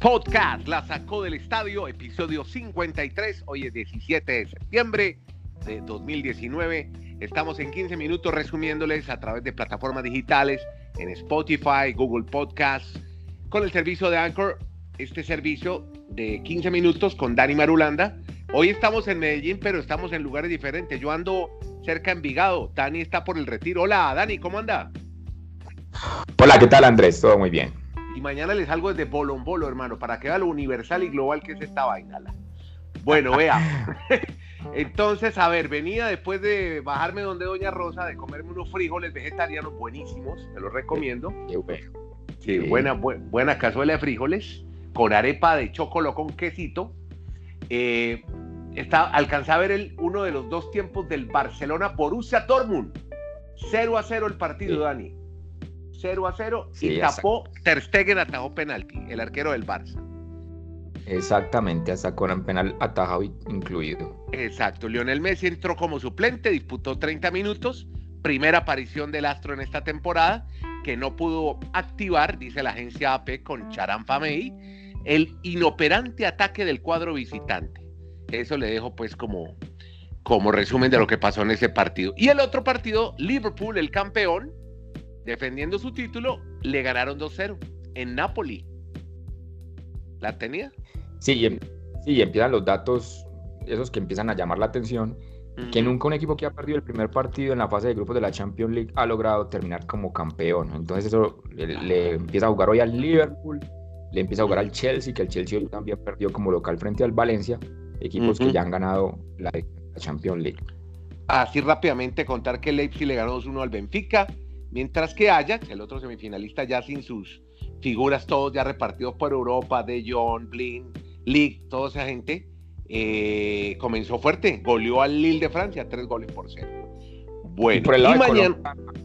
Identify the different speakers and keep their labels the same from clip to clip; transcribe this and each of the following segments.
Speaker 1: Podcast La Sacó del Estadio, episodio 53. Hoy es 17 de septiembre de 2019. Estamos en 15 minutos resumiéndoles a través de plataformas digitales en Spotify, Google Podcasts, con el servicio de Anchor. Este servicio de 15 minutos con Dani Marulanda. Hoy estamos en Medellín, pero estamos en lugares diferentes. Yo ando cerca de Envigado. Dani está por el retiro. Hola, Dani, ¿cómo anda?
Speaker 2: Hola, ¿qué tal Andrés? Todo muy bien.
Speaker 1: Y mañana les salgo desde Bolón Bolo, hermano, para que vea lo universal y global que es esta vaina. Bueno, vea. Entonces, a ver, venía después de bajarme donde Doña Rosa, de comerme unos frijoles vegetarianos buenísimos, te los recomiendo. Sí, buena, buena cazuela de frijoles, con arepa de chocolo con quesito. Eh, está, alcancé a ver el, uno de los dos tiempos del Barcelona por Borussia Dortmund. 0 a 0 el partido, Dani. 0 a 0 y tapó Ter Stegen atajó penalti, el arquero del Barça.
Speaker 2: Exactamente, hasta con un penal atajado incluido.
Speaker 1: Exacto, Lionel Messi entró como suplente, disputó 30 minutos, primera aparición del astro en esta temporada, que no pudo activar, dice la agencia AP con Charan Famey, el inoperante ataque del cuadro visitante. Eso le dejo pues como, como resumen de lo que pasó en ese partido. Y el otro partido, Liverpool, el campeón, defendiendo su título, le ganaron 2-0 en Napoli. ¿La tenía?
Speaker 2: Sí, em, sí, empiezan los datos, esos que empiezan a llamar la atención, que nunca un equipo que ha perdido el primer partido en la fase de grupos de la Champions League ha logrado terminar como campeón. Entonces eso le, empieza a jugar hoy al Liverpool, le empieza a jugar al Chelsea, que el Chelsea hoy también perdió como local frente al Valencia, equipos que ya han ganado la, la Champions League.
Speaker 1: Así rápidamente contar que el Leipzig le ganó 2-1 al Benfica, Mientras que Ajax, el otro semifinalista ya sin sus figuras, todos ya repartidos por Europa, De Jong, Blin, League, toda esa gente, eh, comenzó fuerte, goleó al Lille de Francia, tres goles por cero.
Speaker 2: Bueno, y, por el lado de mañana...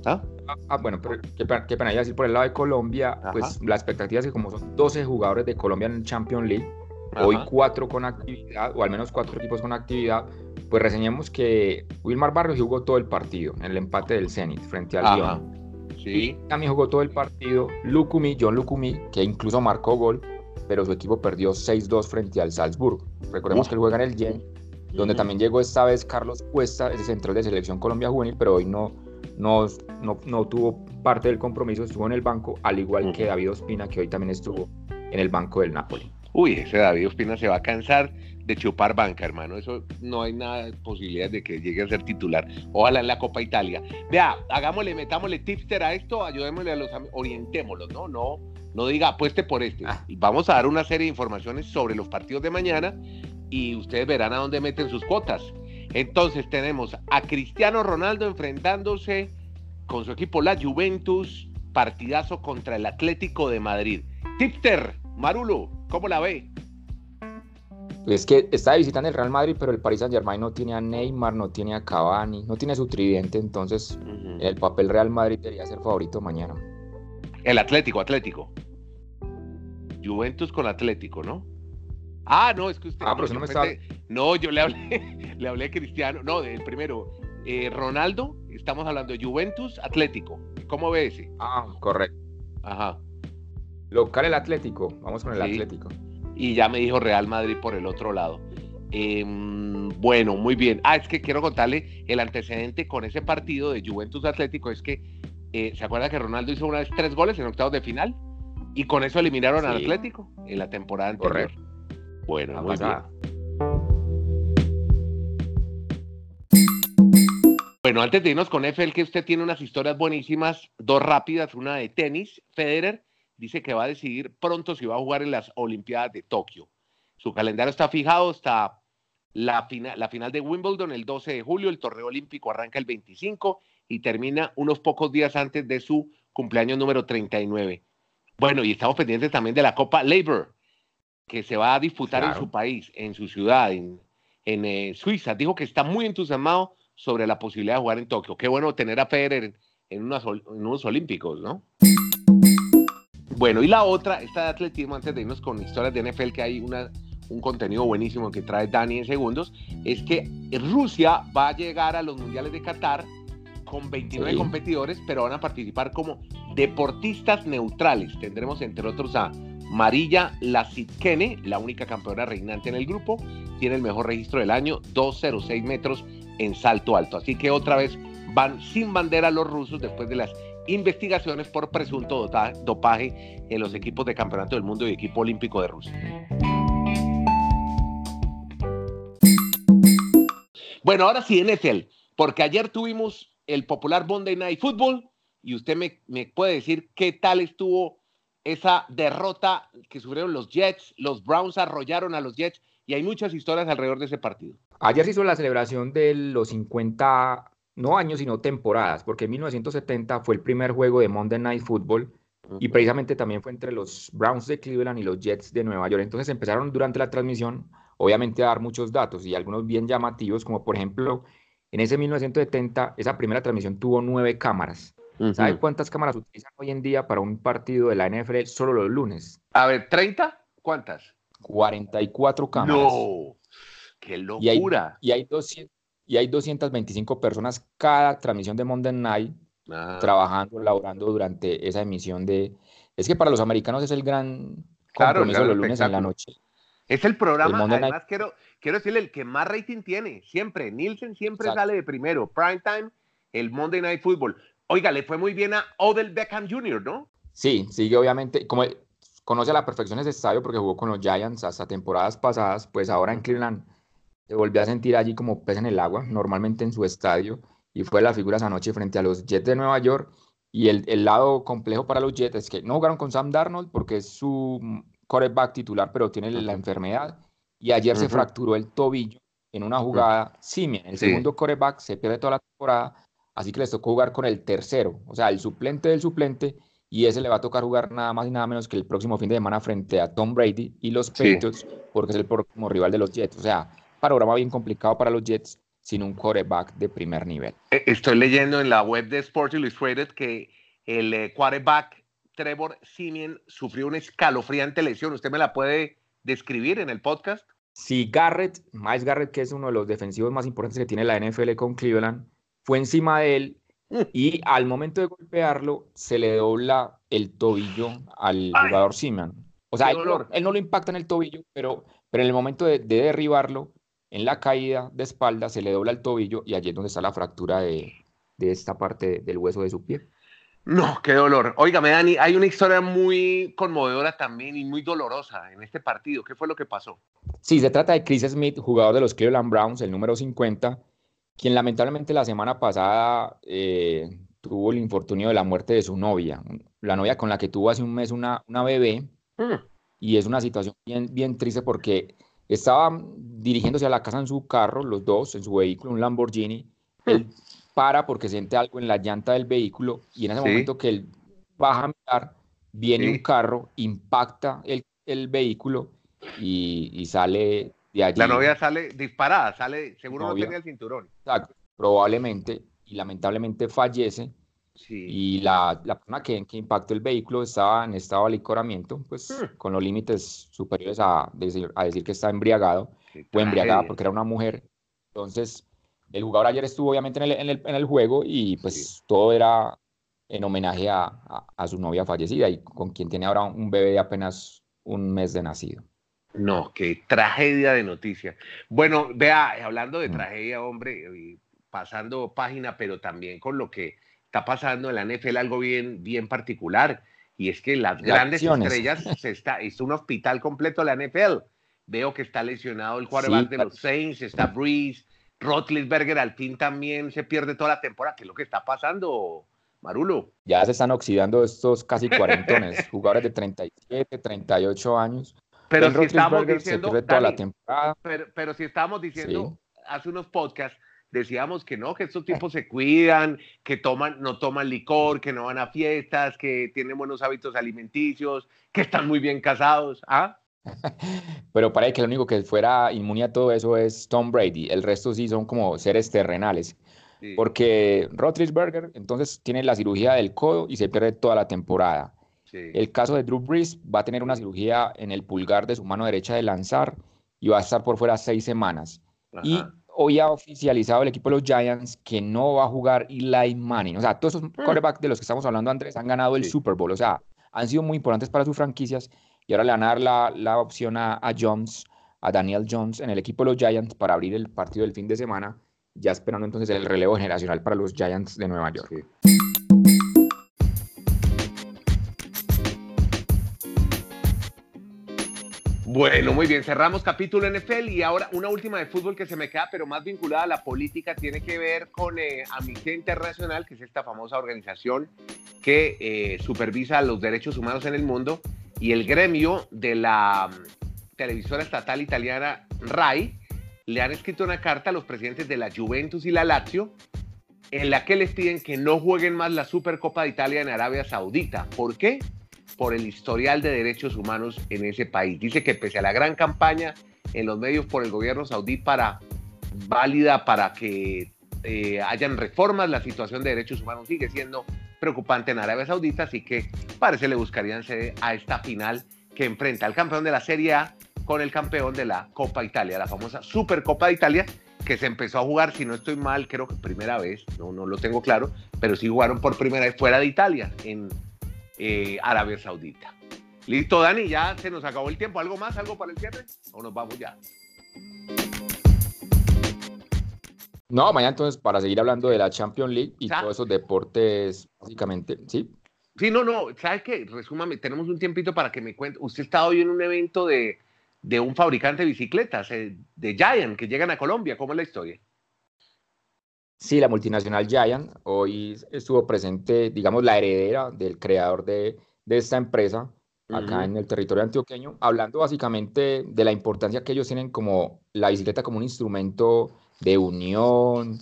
Speaker 2: ¿Ah? ¿Ah? bueno, pero qué, qué pena decir por el lado de Colombia, pues la expectativa es que como son 12 jugadores de Colombia en Champions League, hoy cuatro con actividad, o al menos cuatro equipos con actividad, pues reseñemos que Wilmar Barrios jugó todo el partido en el empate del Zenit frente al Lyon. Sí. también jugó todo el partido Lukumi, John Lukumi, que incluso marcó gol, pero su equipo perdió 6-2 frente al Salzburg. Recordemos que él juega en el Gen, donde también llegó esta vez Carlos Cuesta, ese central de selección Colombia Juvenil, pero hoy no, no, no, tuvo parte del compromiso, estuvo en el banco, al igual que David Ospina, que hoy también estuvo en el banco del Napoli.
Speaker 1: Uy, ese David Ospina se va a cansar de chupar banca, hermano. Eso no hay nada de posibilidad de que llegue a ser titular. Ojalá en la Copa Italia. Vea, hagámosle, metámosle tipster a esto, ayudémosle a los orientémoslos, ¿no? No, no diga apueste por este. Ah. Vamos a dar una serie de informaciones sobre los partidos de mañana y ustedes verán a dónde meten sus cuotas. Entonces tenemos a Cristiano Ronaldo enfrentándose con su equipo la Juventus, partidazo contra el Atlético de Madrid. Tipster, Marulo, ¿cómo la ve?
Speaker 2: Es que está de visita en el Real Madrid, pero el Paris Saint Germain no tiene a Neymar, no tiene a Cavani, no tiene a su tridente, entonces el papel Real Madrid debería ser favorito mañana.
Speaker 1: El Atlético, Atlético. Juventus con Atlético, ¿no? Ah, no, es que usted.
Speaker 2: Ah, pero no me está...
Speaker 1: No, yo le hablé, le hablé a Cristiano. No, del primero. Eh, Ronaldo, estamos hablando de Juventus, Atlético. ¿Cómo ve ese?
Speaker 2: Ah, correcto. Ajá. Local el Atlético. Vamos con el Atlético
Speaker 1: y ya me dijo Real Madrid por el otro lado. Em, bueno, muy bien. Ah, es que quiero contarle el antecedente con ese partido de Juventus Atlético. Es que, eh, ¿se acuerda que Ronaldo hizo una vez tres goles en octavos de final? Y con eso eliminaron al Atlético en la temporada anterior. Bueno, muy bien. Bueno, antes de irnos con Eiffel, que usted tiene unas historias buenísimas, dos rápidas, una de tenis, Federer dice que va a decidir pronto si va a jugar en las Olimpiadas de Tokio. Su calendario está fijado hasta la, la final de Wimbledon el 12 de julio, el torneo olímpico arranca el 25 y termina unos pocos días antes de su cumpleaños número 39. Bueno, y estamos pendientes también de la Copa Labor, que se va a disputar en su país, en su ciudad, en, eh, Suiza. Dijo que está muy entusiasmado sobre la posibilidad de jugar en Tokio. Qué bueno tener a Federer en, en unos olímpicos, ¿no? Bueno, y la otra, esta de atletismo, antes de irnos con historias de NFL, que hay una, un contenido buenísimo que trae Dani en segundos, es que Rusia va a llegar a los Mundiales de Qatar con 29 competidores, pero van a participar como deportistas neutrales. Tendremos entre otros a Marilla Lasitkene, la única campeona reinante en el grupo, tiene el mejor registro del año, 2.06 metros en salto alto. Así que otra vez van sin bandera los rusos después de las investigaciones por presunto dopaje en los equipos de campeonato del mundo y equipo olímpico de Rusia. Bueno, ahora sí, NFL, porque ayer tuvimos el popular Monday Night Football y usted me, me puede decir qué tal estuvo esa derrota que sufrieron los Jets, los Browns arrollaron a los Jets y hay muchas historias alrededor de ese partido.
Speaker 2: Ayer se hizo la celebración de los 50, no años, sino temporadas, porque en 1970 fue el primer juego de Monday Night Football y precisamente también fue entre los Browns de Cleveland y los Jets de Nueva York. Entonces empezaron durante la transmisión, obviamente, a dar muchos datos y algunos bien llamativos, como por ejemplo, en ese 1970, esa primera transmisión tuvo nueve cámaras. ¿Sabe cuántas cámaras utilizan hoy en día para un partido de la NFL solo los lunes?
Speaker 1: A ver, ¿30? ¿Cuántas?
Speaker 2: 44 cámaras.
Speaker 1: No, qué locura.
Speaker 2: Y hay, y hay, 225 personas cada transmisión de Monday Night ah. trabajando, laborando durante esa emisión de... Es que para los americanos es el gran compromiso de los lunes en la noche.
Speaker 1: Es el programa, además quiero, quiero decirle, el que más rating tiene, siempre. Nielsen siempre sale de primero. Prime time, el Monday Night Football. Oiga, le fue muy bien a Odell Beckham Jr., ¿no?
Speaker 2: Sí, sigue obviamente, como conoce a la perfección ese estadio porque jugó con los Giants hasta temporadas pasadas, pues ahora en Cleveland se volvió a sentir allí como pez en el agua, normalmente en su estadio, y fue la figura esa noche frente a los Jets de Nueva York. Y el, el lado complejo para los Jets es que no jugaron con Sam Darnold porque es su quarterback titular, pero tiene la enfermedad. Y ayer se fracturó el tobillo en una jugada. Simeon, el segundo quarterback, se pierde toda la temporada así que les tocó jugar con el tercero, o sea, el suplente del suplente, y ese le va a tocar jugar nada más y nada menos que el próximo fin de semana frente a Tom Brady y los Patriots, porque es el próximo rival de los Jets. O sea, panorama bien complicado para los Jets sin un quarterback de primer nivel.
Speaker 1: Eh, estoy leyendo en la web de Sports Illustrated que el eh, quarterback Trevor Simeon sufrió una escalofriante lesión. ¿Usted me la puede describir en el podcast?
Speaker 2: Sí, Garrett, Miles Garrett, que es uno de los defensivos más importantes que tiene la NFL con Cleveland, fue encima de él mm. y al momento de golpearlo se le dobla el tobillo al jugador Simeon. O sea, él, no lo impacta en el tobillo, pero, pero en el momento de, derribarlo, en la caída de espalda, se le dobla el tobillo y allí es donde está la fractura de, esta parte del hueso de su pie.
Speaker 1: No, qué dolor. Óigame, Dani, hay una historia muy conmovedora también y muy dolorosa en este partido. ¿Qué fue lo que pasó?
Speaker 2: Sí, se trata de Chris Smith, jugador de los Cleveland Browns, el número 50, quien lamentablemente la semana pasada eh, tuvo el infortunio de la muerte de su novia, la novia con la que tuvo hace un mes una, una bebé, mm. y es una situación bien, bien triste porque estaba dirigiéndose a la casa en su carro, los dos, en su vehículo, un Lamborghini, mm. él para porque siente algo en la llanta del vehículo, y en ese momento que él baja a mirar, viene un carro, impacta el, el vehículo y, y sale
Speaker 1: la novia sale disparada, sale, seguro no tenía el cinturón.
Speaker 2: Exacto, probablemente, y lamentablemente fallece. Y la, la persona que, que, impactó el vehículo estaba en estado de licoramiento, pues hmm. con los límites superiores a decir, a decir que está embriagado, o embriagada porque era una mujer. Entonces, el jugador ayer estuvo obviamente en el, en el, en el juego y pues todo era en homenaje a, a, a, su novia fallecida y con quien tiene ahora un bebé de apenas un mes de nacido.
Speaker 1: No, qué tragedia de noticia. Bueno, vea, hablando de mm. tragedia, hombre, pasando página, pero también con lo que está pasando en la NFL, algo bien, bien particular, y es que las grandes estrellas, se está, es un hospital completo la NFL. Veo que está lesionado el quarterback de los Saints, está Breeze, Rotlisberger al fin también se pierde toda la temporada. ¿Qué es lo que está pasando, Marulo?
Speaker 2: Ya se están oxidando estos casi cuarentones, jugadores de 37, 38 años
Speaker 1: pero si estamos diciendo, Pero, si estamos diciendo hace unos podcasts, decíamos que no, que estos tipos se cuidan, que toman, no toman licor, que no van a fiestas, que tienen buenos hábitos alimenticios, que están muy bien casados. ¿ah?
Speaker 2: Pero parece que lo único que fuera inmune a todo eso es Tom Brady. El resto sí son como seres terrenales. Porque Roethlisberger entonces tiene la cirugía del codo y se pierde toda la temporada. El caso de Drew Brees va a tener una cirugía en el pulgar de su mano derecha de lanzar y va a estar por fuera seis semanas. Y hoy ha oficializado el equipo de los Giants que no va a jugar Eli Manning. O sea, todos esos mm. quarterbacks de los que estamos hablando, Andrés, han ganado el Super Bowl. O sea, han sido muy importantes para sus franquicias y ahora le van a dar la, la opción a, a, Jones, a Daniel Jones en el equipo de los Giants para abrir el partido del fin de semana, ya esperando entonces el relevo generacional para los Giants de Nueva York.
Speaker 1: Bueno, muy bien, cerramos capítulo NFL y ahora una última de fútbol que se me queda, pero más vinculada a la política, tiene que ver con eh, Amnistía Internacional, que es esta famosa organización que eh, supervisa los derechos humanos en el mundo, y el gremio de la mm, televisora estatal italiana RAI le han escrito una carta a los presidentes de la Juventus y la Lazio en la que les piden que no jueguen más la Supercopa de Italia en Arabia Saudita. ¿Por qué? Por el historial de derechos humanos en ese país. Dice que pese a la gran campaña en los medios por el gobierno saudí para válida para que eh, hayan reformas, la situación de derechos humanos sigue siendo preocupante en Arabia Saudita, así que parece le buscarían sede a esta final que enfrenta al campeón de la Serie A con el campeón de la Copa Italia, la famosa Supercopa de Italia, que se empezó a jugar, si no estoy mal, creo que primera vez, no, no lo tengo claro, pero sí jugaron por primera vez fuera de Italia, en eh, Arabia Saudita. Listo, Dani, ya se nos acabó el tiempo. ¿Algo más? ¿Algo para el cierre? ¿O nos vamos ya?
Speaker 2: No, mañana entonces para seguir hablando de la Champions League y todos esos deportes, básicamente, ¿sí?
Speaker 1: Sí, no, no, ¿sabes qué? Resúmame, tenemos un tiempito para que me cuente. Usted está hoy en un evento de, de un fabricante de bicicletas, eh, de Giant, que llegan a Colombia. ¿Cómo es la historia?
Speaker 2: Sí, la multinacional Giant hoy estuvo presente, digamos, la heredera del creador de, esta empresa acá en el territorio antioqueño, hablando básicamente de la importancia que ellos tienen como la bicicleta como un instrumento de unión,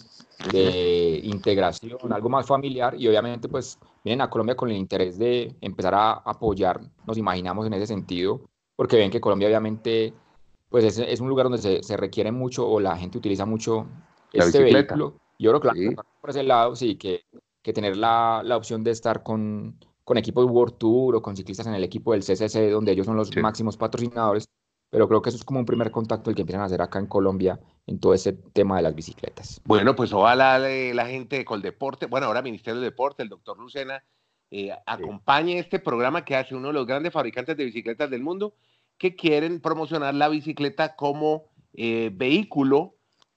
Speaker 2: de integración, algo más familiar y obviamente pues vienen a Colombia con el interés de empezar a apoyar, nos imaginamos en ese sentido, porque ven que Colombia obviamente pues es, un lugar donde se, se, requiere mucho o la gente utiliza mucho este vehículo yo creo que por ese lado, sí, que, que tener la, la, opción de estar con, con equipos World Tour o con ciclistas en el equipo del CCC, donde ellos son los máximos patrocinadores, pero creo que eso es como un primer contacto el que empiezan a hacer acá en Colombia en todo ese tema de las bicicletas.
Speaker 1: Bueno, pues ojalá la gente de Coldeporte, bueno, ahora Ministerio de Deporte, el doctor Lucena, eh, acompañe este programa que hace uno de los grandes fabricantes de bicicletas del mundo que quieren promocionar la bicicleta como eh, vehículo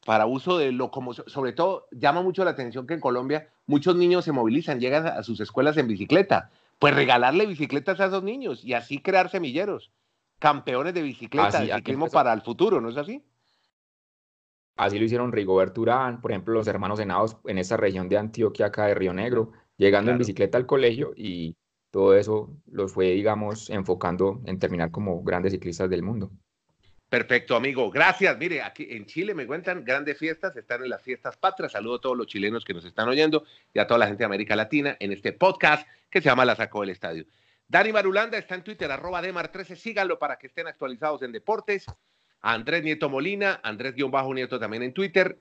Speaker 1: para uso de locomoción. Sobre todo, llama mucho la atención que en Colombia muchos niños se movilizan, llegan a sus escuelas en bicicleta. Pues regalarle bicicletas a esos niños y así crear semilleros, campeones de bicicleta, de ciclismo para el futuro, ¿no es así?
Speaker 2: Así lo hicieron Rigobert Urán, por ejemplo, los hermanos Senados en esa región de Antioquia, acá de Río Negro, llegando en bicicleta al colegio y todo eso los fue, digamos, enfocando en terminar como grandes ciclistas del mundo.
Speaker 1: Perfecto, amigo. Gracias. Mire, aquí en Chile me cuentan grandes fiestas, están en las fiestas patrias. Saludo a todos los chilenos que nos están oyendo y a toda la gente de América Latina en este podcast que se llama La Sacó del Estadio. Dani Marulanda está en Twitter, arroba Demar13. Síganlo para que estén actualizados en deportes. Andrés Nieto Molina, Andrés-Nieto también en Twitter.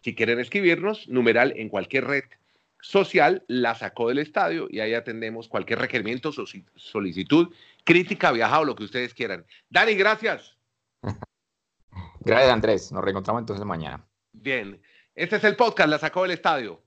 Speaker 1: Si quieren escribirnos, numeral en cualquier red social, la sacó del estadio y ahí atendemos cualquier requerimiento, solicitud, crítica, viajado, lo que ustedes quieran. Dani, gracias.
Speaker 2: Gracias, Andrés. Nos reencontramos entonces mañana.
Speaker 1: Bien. Este es el podcast, la sacó del estadio.